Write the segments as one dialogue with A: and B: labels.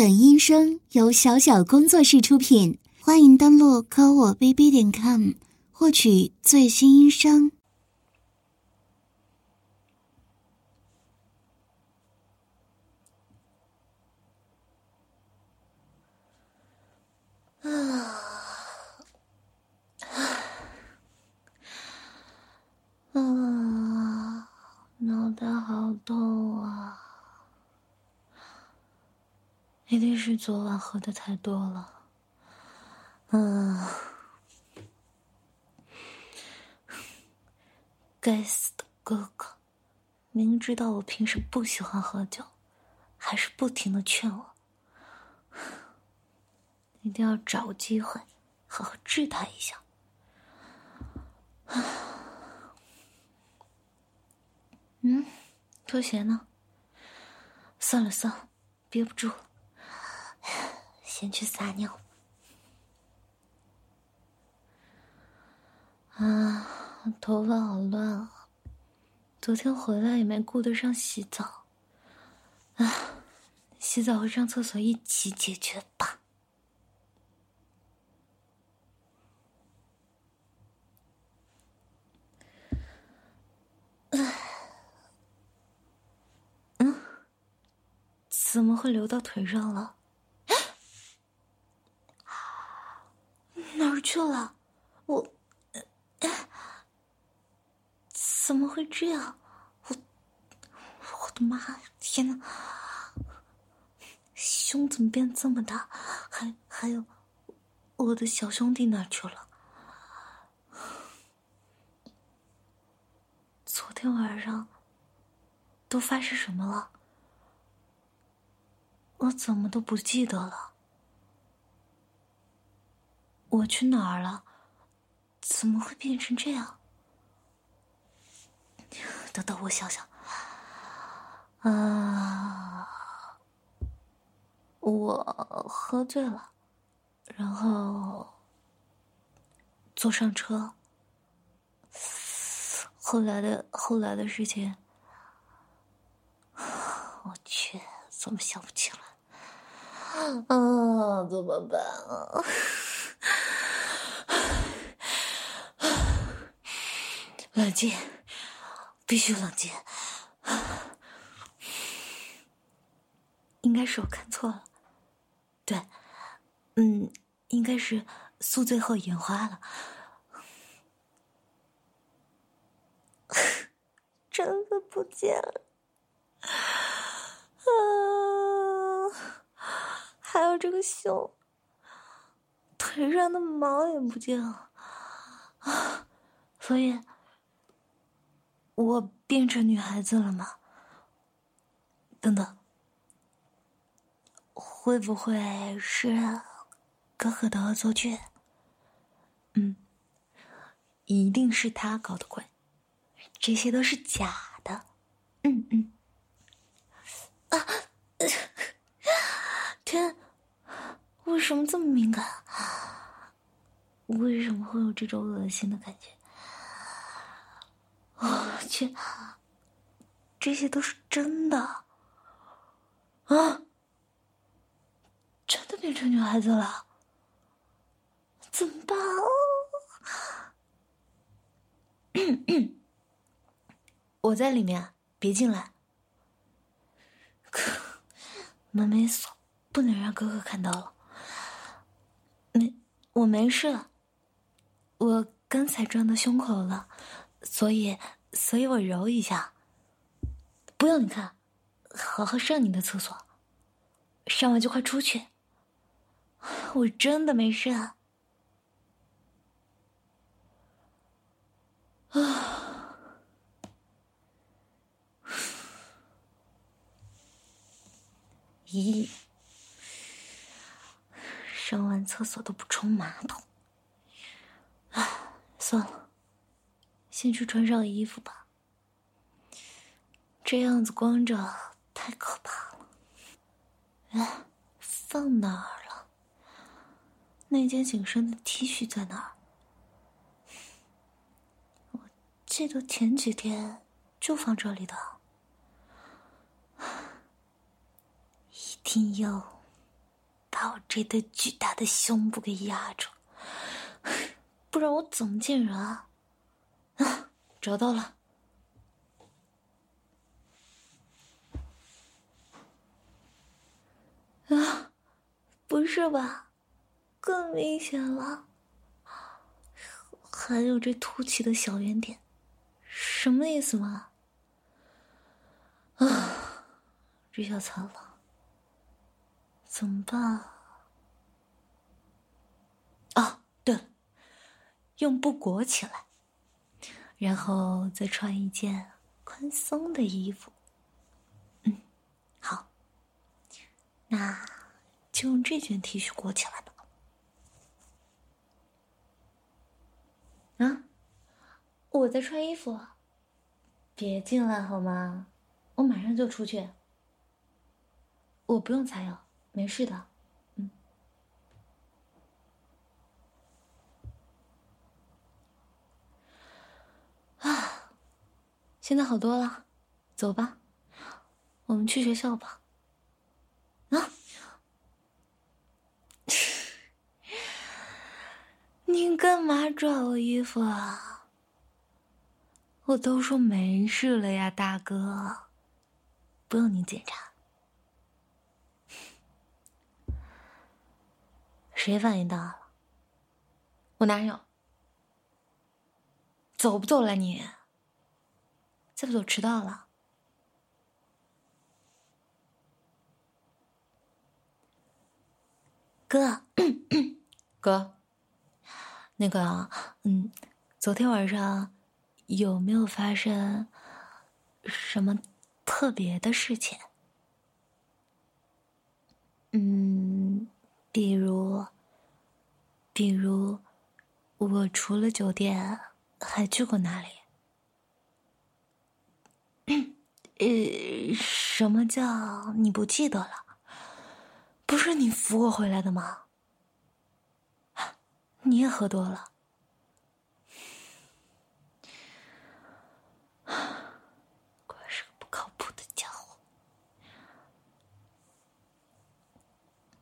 A: 本音声由小小工作室出品，欢迎登录科我 bb 点 com 获取最新音声。
B: 啊，啊，脑袋好痛啊！一定是昨晚喝的太多了。嗯，该死的哥哥，明知道我平时不喜欢喝酒，还是不停的劝我。一定要找机会，好好治他一下。嗯，拖鞋呢？算了算了，憋不住了，先去撒尿。啊，头发好乱啊！昨天回来也没顾得上洗澡。啊，洗澡和上厕所一起解决吧。嗯，怎么会流到腿上了？哪儿去了？我，怎么会这样？我，我的妈呀！天哪，胸怎么变这么大？还还有，我的小兄弟哪去了？昨天晚上都发生什么了？我怎么都不记得了？我去哪儿了？怎么会变成这样？等等，我想想。啊，我喝醉了，然后坐上车。后来的后来的事情，我去，怎么想不起来？啊，怎么办啊？冷静，必须冷静。应该是我看错了，对，嗯，应该是宿醉后眼花了。真的不见了，啊！还有这个胸，腿上的毛也不见了，所以，我变成女孩子了吗？等等，会不会是哥哥的恶作剧？嗯，一定是他搞的鬼。这些都是假的，嗯嗯，啊，天，为什么这么敏感？为什么会有这种恶心的感觉？我去，这些都是真的啊！真的变成女孩子了，怎么办？嗯嗯。我在里面，别进来。门没锁，不能让哥哥看到了。没，我没事。我刚才撞到胸口了，所以，所以我揉一下。不用你看，好好上你的厕所，上完就快出去。我真的没事。啊。咦，上完厕所都不冲马桶，啊，算了，先去穿上衣服吧。这样子光着太可怕了。哎，放哪儿了？那件紧身的 T 恤在哪儿？我记得前几天就放这里的。一定要把我这对巨大的胸部给压住，不然我怎么见人啊？啊，找到了！啊，不是吧？更明显了，还有这凸起的小圆点，什么意思嘛？啊，这下惨了，怎么办？啊，对了，用布裹起来，然后再穿一件宽松的衣服。嗯，好。那就用这件 T 恤裹起来吧。啊，我在穿衣服，别进来好吗？我马上就出去。我不用擦药，没事的。嗯。啊，现在好多了，走吧，我们去学校吧。啊！你干嘛拽我衣服啊？我都说没事了呀，大哥，不用你检查。谁反应大了？我哪有？走不走了你？再不走迟到了。哥，哥，那个，嗯，昨天晚上有没有发生什么特别的事情？嗯，比如，比如，我除了酒店还去过哪里？呃，什么叫你不记得了？不是你扶我回来的吗？你也喝多了，果然是个不靠谱的家伙。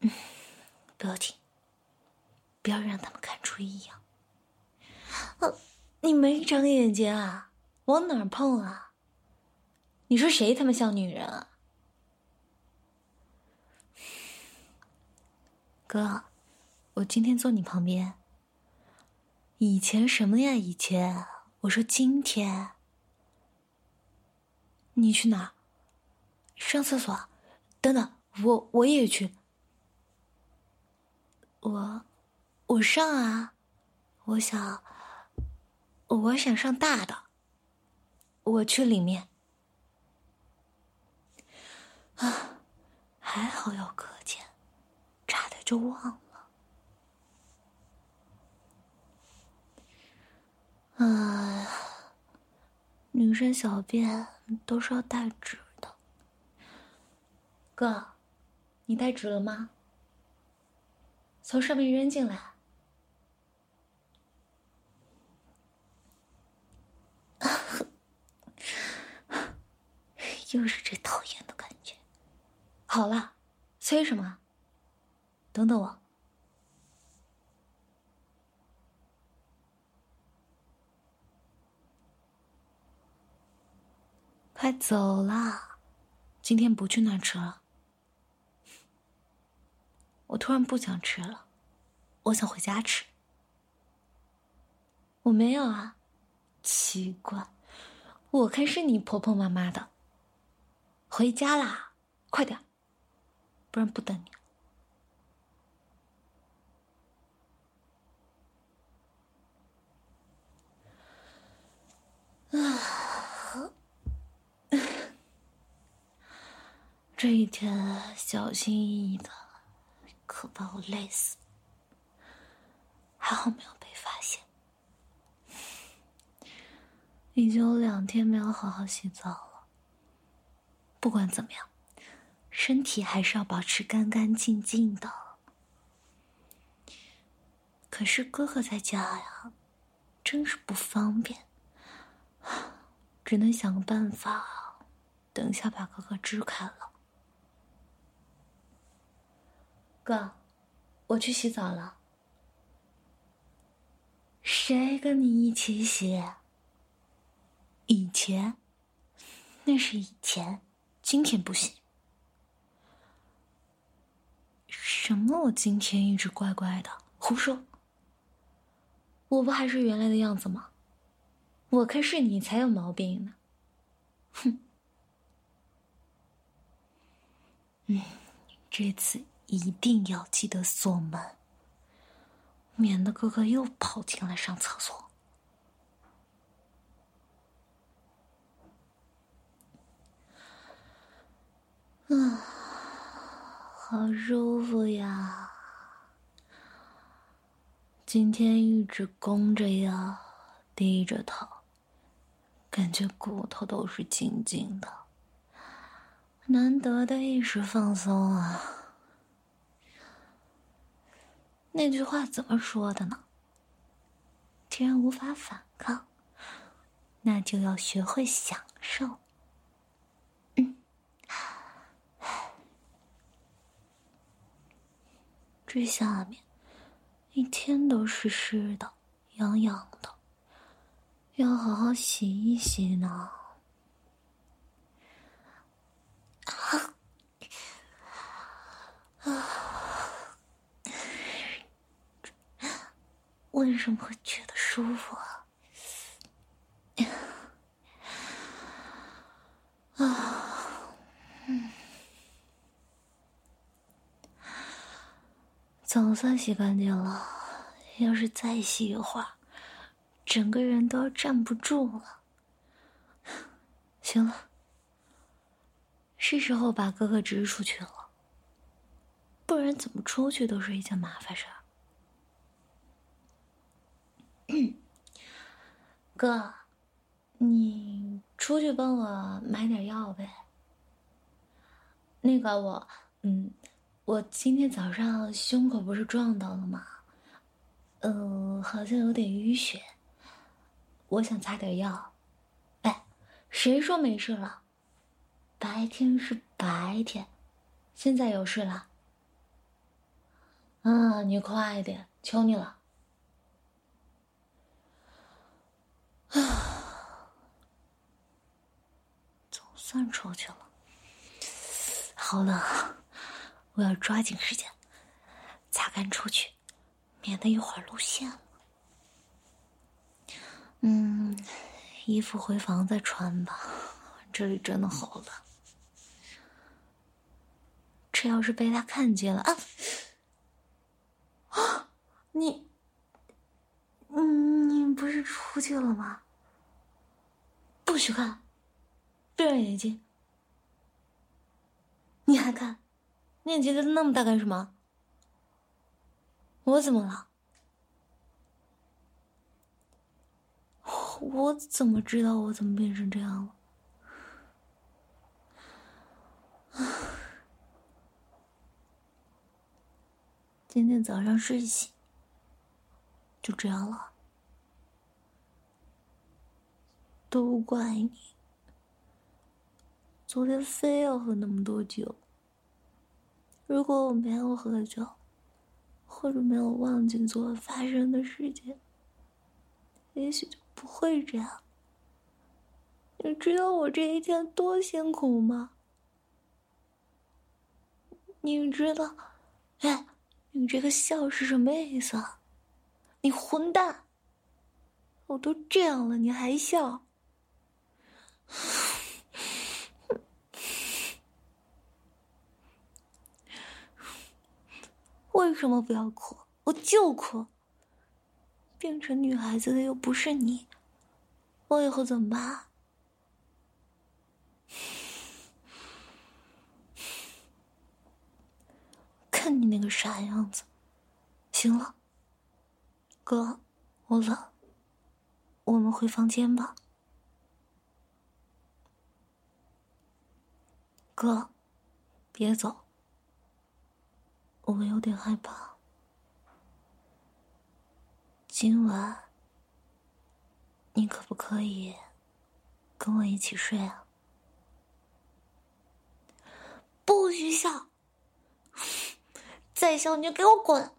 B: 嗯，不要紧，不要让他们看出异样。啊，你没长眼睛啊？往哪儿碰啊？你说谁他妈像女人啊？哥，我今天坐你旁边。以前什么呀？以前我说今天，你去哪？上厕所？等等，我我也去。我我上啊！我想我想上大的。我去里面。啊，还好有隔间。差点就忘了。啊，女生小便都是要带纸的。哥，你带纸了吗？从上面扔进来。又是这讨厌的感觉。好了，催什么？等等我，快走啦！今天不去那吃了。我突然不想吃了，我想回家吃。我没有啊，奇怪，我看是你婆婆妈妈的。回家啦，快点，不然不等你。啊！这一天小心翼翼的，可把我累死。还好没有被发现。已经有两天没有好好洗澡了。不管怎么样，身体还是要保持干干净净的。可是哥哥在家呀，真是不方便。只能想个办法，等一下把哥哥支开了。哥，我去洗澡了。谁跟你一起洗？以前，那是以前，今天不行。什么？我今天一直怪怪的，胡说！我不还是原来的样子吗？我看是你才有毛病呢。哼！嗯，这次一定要记得锁门，免得哥哥又跑进来上厕所。啊，好舒服呀！今天一直弓着腰，低着头，感觉骨头都是紧紧的，难得的一时放松啊！那句话怎么说的呢？既然无法反抗，那就要学会享受。这下面。一天都湿湿的、痒痒的，要好好洗一洗呢。啊！为什么会觉得舒服？啊，嗯，总算洗干净了。要是再洗一会儿，整个人都要站不住了。行了，是时候把哥哥支出去了，不然怎么出去都是一件麻烦事儿。哥，你出去帮我买点药呗。那个我，嗯，我今天早上胸口不是撞到了吗？嗯，好像有点淤血，我想擦点药。哎，谁说没事了？白天是白天，现在有事了。啊，你快点，求你了。啊，总算出去了。好冷啊，我要抓紧时间擦干出去。免得一会儿露馅了。嗯，衣服回房再穿吧，这里真的好冷。这要是被他看见了啊！啊，你，你不是出去了吗？不许看，闭上眼睛。你还看？你眼睛瞪那么大干什么？我怎么了？我怎么知道我怎么变成这样了？今天早上睡醒就这样了，都怪你！昨天非要喝那么多酒，如果我没有喝酒。或者没有忘记昨晚发生的事情，也许就不会这样。你知道我这一天多辛苦吗？你知道，哎，你这个笑是什么意思？你混蛋！我都这样了，你还笑？为什么不要哭？我就哭。变成女孩子的又不是你，我以后怎么办？看你那个傻样子。行了，哥，我冷，我们回房间吧。哥，别走。我有点害怕。今晚你可不可以跟我一起睡啊？不许笑！再笑你就给我滚！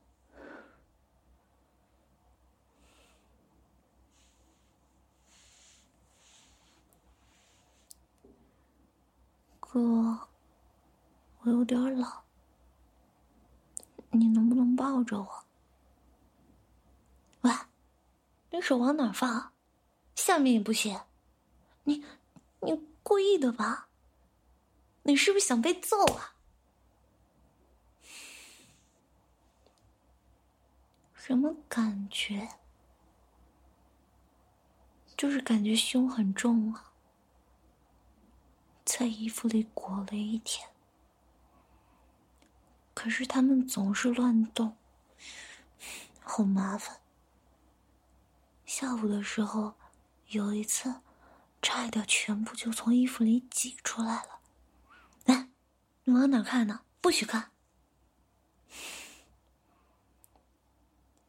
B: 哥我有点冷你能不能抱着我？喂，你手往哪放？下面也不行，你你故意的吧？你是不是想被揍啊？什么感觉？就是感觉胸很重啊，在衣服里裹了一天，可是他们总是乱动，好麻烦。下午的时候，有一次，差一点全部就从衣服里挤出来了。哎，你往哪看呢？不许看。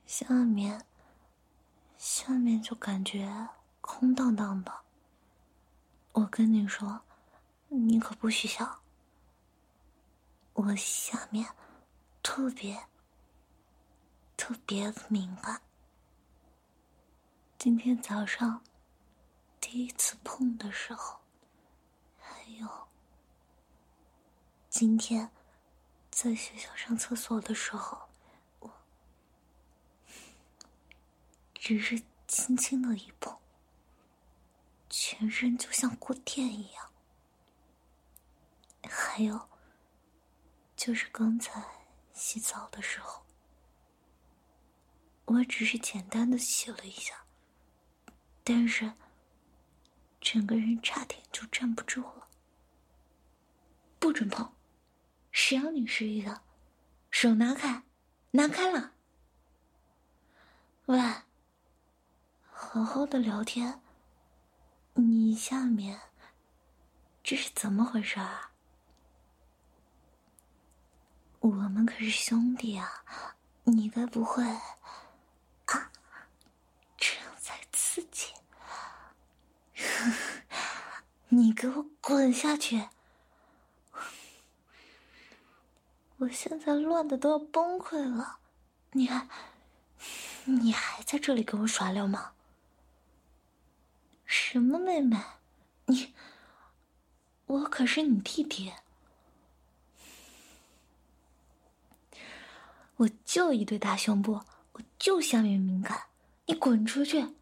B: 下面，下面就感觉。空荡荡的，我跟你说，你可不许笑。我下面特别特别的敏感，今天早上第一次碰的时候，还有今天在学校上厕所的时候，我只是轻轻的一碰。全身就像过电一样，还有，就是刚才洗澡的时候，我只是简单的洗了一下，但是整个人差点就站不住了。不准碰，谁让你示意的？手拿开，拿开了。喂，好好的聊天。你下面这是怎么回事啊？我们可是兄弟啊！你该不会啊？这样才刺激！你给我滚下去！我现在乱的都要崩溃了，你还你还在这里给我耍流氓？什么妹妹？你，我可是你弟弟。我就一对大胸部，我就下面敏感，你滚出去！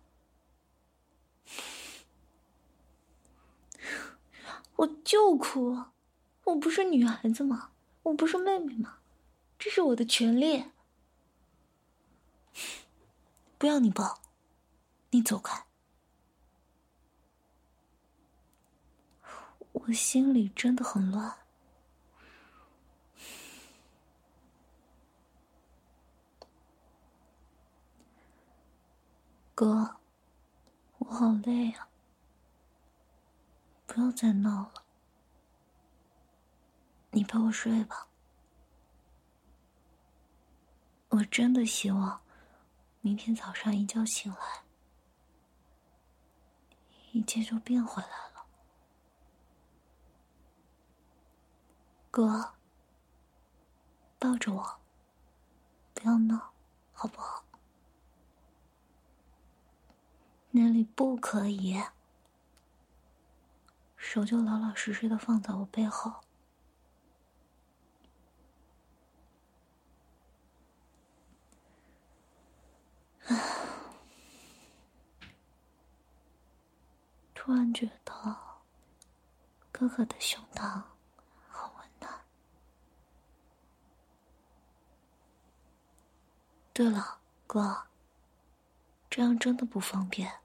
B: 我就哭，我不是女孩子吗？我不是妹妹吗？这是我的权利。不要你抱，你走开。我心里真的很乱，哥，我好累啊，不要再闹了，你陪我睡吧。我真的希望，明天早上一觉醒来，一切就变回来了。哥，抱着我，不要闹，好不好？那里不可以，手就老老实实的放在我背后。突然觉得哥哥的胸膛好温暖。对了，哥，这样真的不方便。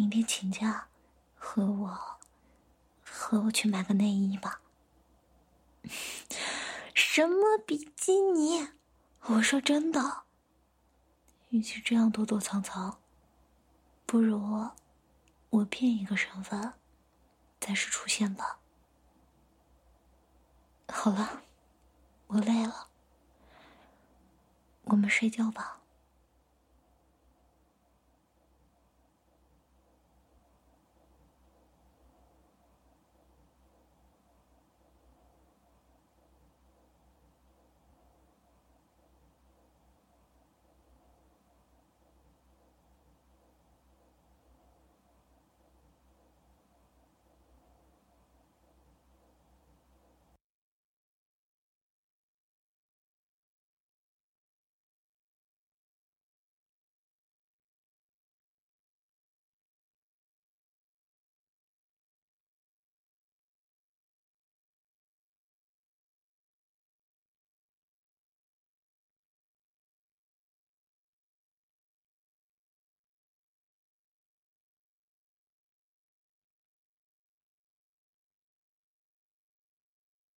B: 明天请假，和我，和我去买个内衣吧。什么比基尼？我说真的。与其这样躲躲藏藏，不如我变一个身份，暂时出现吧。好了，我累了。我们睡觉吧。